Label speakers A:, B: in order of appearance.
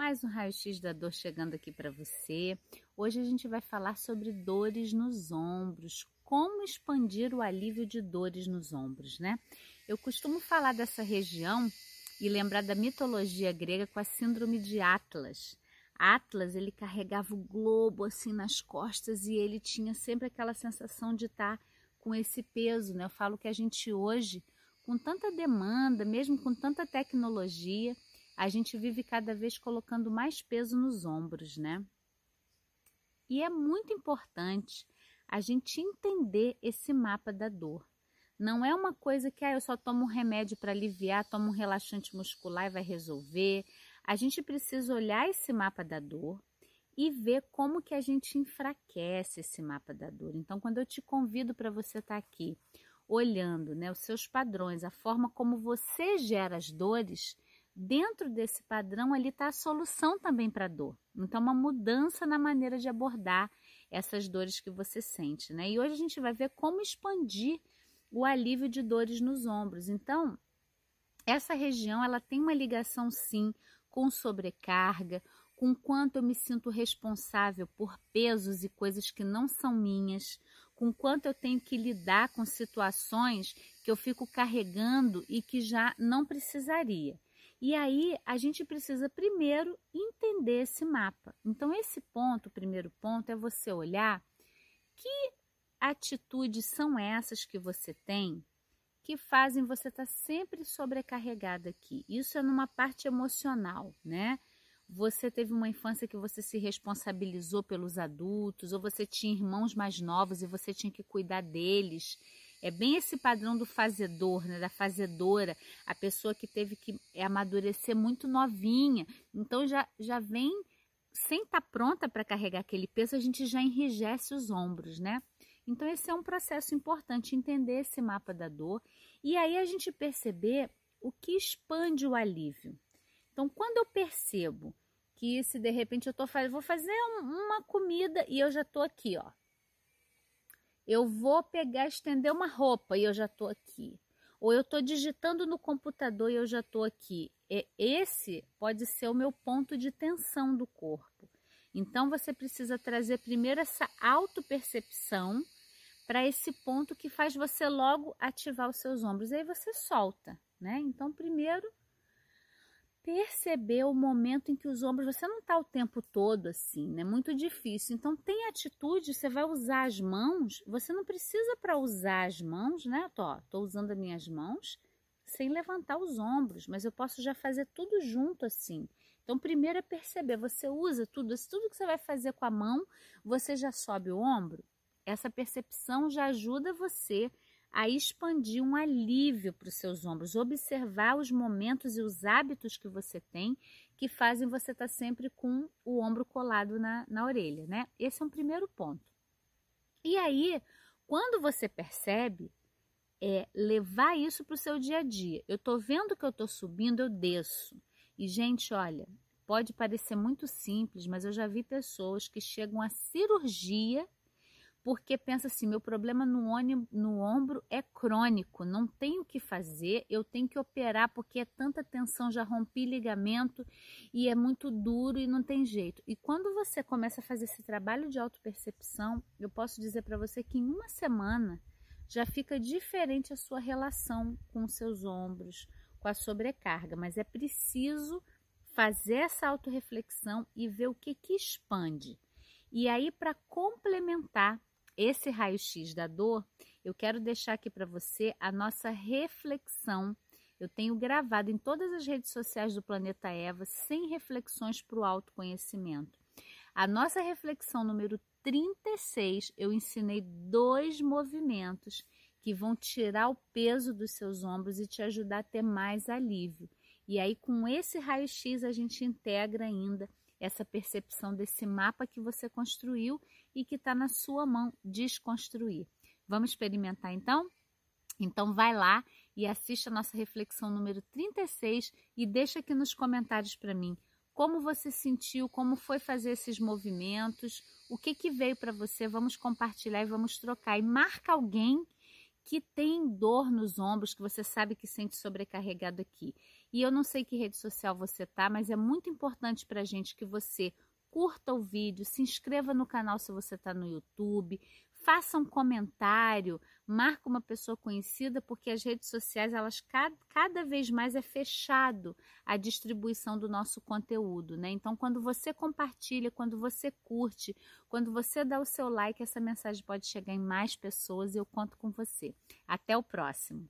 A: Mais um raio-x da dor chegando aqui para você. Hoje a gente vai falar sobre dores nos ombros, como expandir o alívio de dores nos ombros, né? Eu costumo falar dessa região e lembrar da mitologia grega com a síndrome de Atlas. Atlas, ele carregava o globo assim nas costas e ele tinha sempre aquela sensação de estar com esse peso, né? Eu falo que a gente hoje, com tanta demanda, mesmo com tanta tecnologia, a gente vive cada vez colocando mais peso nos ombros, né? E é muito importante a gente entender esse mapa da dor. Não é uma coisa que ah, eu só tomo um remédio para aliviar, tomo um relaxante muscular e vai resolver. A gente precisa olhar esse mapa da dor e ver como que a gente enfraquece esse mapa da dor. Então, quando eu te convido para você estar tá aqui olhando né, os seus padrões, a forma como você gera as dores, dentro desse padrão ali está a solução também para a dor. Então, uma mudança na maneira de abordar essas dores que você sente, né? E hoje a gente vai ver como expandir o alívio de dores nos ombros. Então, essa região ela tem uma ligação sim com sobrecarga, com quanto eu me sinto responsável por pesos e coisas que não são minhas, com quanto eu tenho que lidar com situações que eu fico carregando e que já não precisaria. E aí a gente precisa primeiro entender esse mapa. Então, esse ponto, o primeiro ponto, é você olhar que atitudes são essas que você tem que fazem você estar tá sempre sobrecarregada aqui. Isso é numa parte emocional, né? Você teve uma infância que você se responsabilizou pelos adultos, ou você tinha irmãos mais novos e você tinha que cuidar deles é bem esse padrão do fazedor, né, da fazedora, a pessoa que teve que amadurecer muito novinha. Então já, já vem, sem estar tá pronta para carregar aquele peso, a gente já enrijece os ombros, né? Então esse é um processo importante, entender esse mapa da dor e aí a gente perceber o que expande o alívio. Então quando eu percebo que se de repente eu tô fazendo, vou fazer uma comida e eu já tô aqui, ó, eu vou pegar, estender uma roupa e eu já estou aqui. Ou eu estou digitando no computador e eu já estou aqui. Esse pode ser o meu ponto de tensão do corpo. Então você precisa trazer primeiro essa autopercepção para esse ponto que faz você logo ativar os seus ombros. Aí você solta, né? Então primeiro perceber o momento em que os ombros, você não está o tempo todo assim, né? Muito difícil. Então tem atitude, você vai usar as mãos, você não precisa para usar as mãos, né? Tô, tô usando as minhas mãos sem levantar os ombros, mas eu posso já fazer tudo junto assim. Então primeiro é perceber, você usa tudo, tudo que você vai fazer com a mão, você já sobe o ombro. Essa percepção já ajuda você a expandir um alívio para os seus ombros, observar os momentos e os hábitos que você tem que fazem você estar tá sempre com o ombro colado na, na orelha, né? Esse é um primeiro ponto. E aí, quando você percebe, é levar isso para o seu dia a dia. Eu estou vendo que eu estou subindo, eu desço. E, gente, olha, pode parecer muito simples, mas eu já vi pessoas que chegam à cirurgia porque pensa assim: meu problema no, ônibus, no ombro é crônico, não tenho o que fazer, eu tenho que operar porque é tanta tensão, já rompi ligamento e é muito duro e não tem jeito. E quando você começa a fazer esse trabalho de autopercepção, eu posso dizer para você que em uma semana já fica diferente a sua relação com seus ombros, com a sobrecarga, mas é preciso fazer essa autorreflexão e ver o que, que expande. E aí, para complementar esse raio-x da dor, eu quero deixar aqui para você a nossa reflexão. Eu tenho gravado em todas as redes sociais do Planeta Eva 100 reflexões para o autoconhecimento. A nossa reflexão número 36, eu ensinei dois movimentos que vão tirar o peso dos seus ombros e te ajudar a ter mais alívio. E aí, com esse raio-x, a gente integra ainda essa percepção desse mapa que você construiu e que está na sua mão desconstruir. Vamos experimentar então? Então vai lá e assista a nossa reflexão número 36 e deixa aqui nos comentários para mim como você sentiu, como foi fazer esses movimentos, o que que veio para você, vamos compartilhar e vamos trocar e marca alguém que tem dor nos ombros, que você sabe que sente sobrecarregado aqui. E eu não sei que rede social você tá, mas é muito importante para a gente que você curta o vídeo, se inscreva no canal se você está no YouTube, faça um comentário, marca uma pessoa conhecida, porque as redes sociais, elas cada, cada vez mais é fechado a distribuição do nosso conteúdo, né? Então, quando você compartilha, quando você curte, quando você dá o seu like, essa mensagem pode chegar em mais pessoas e eu conto com você. Até o próximo!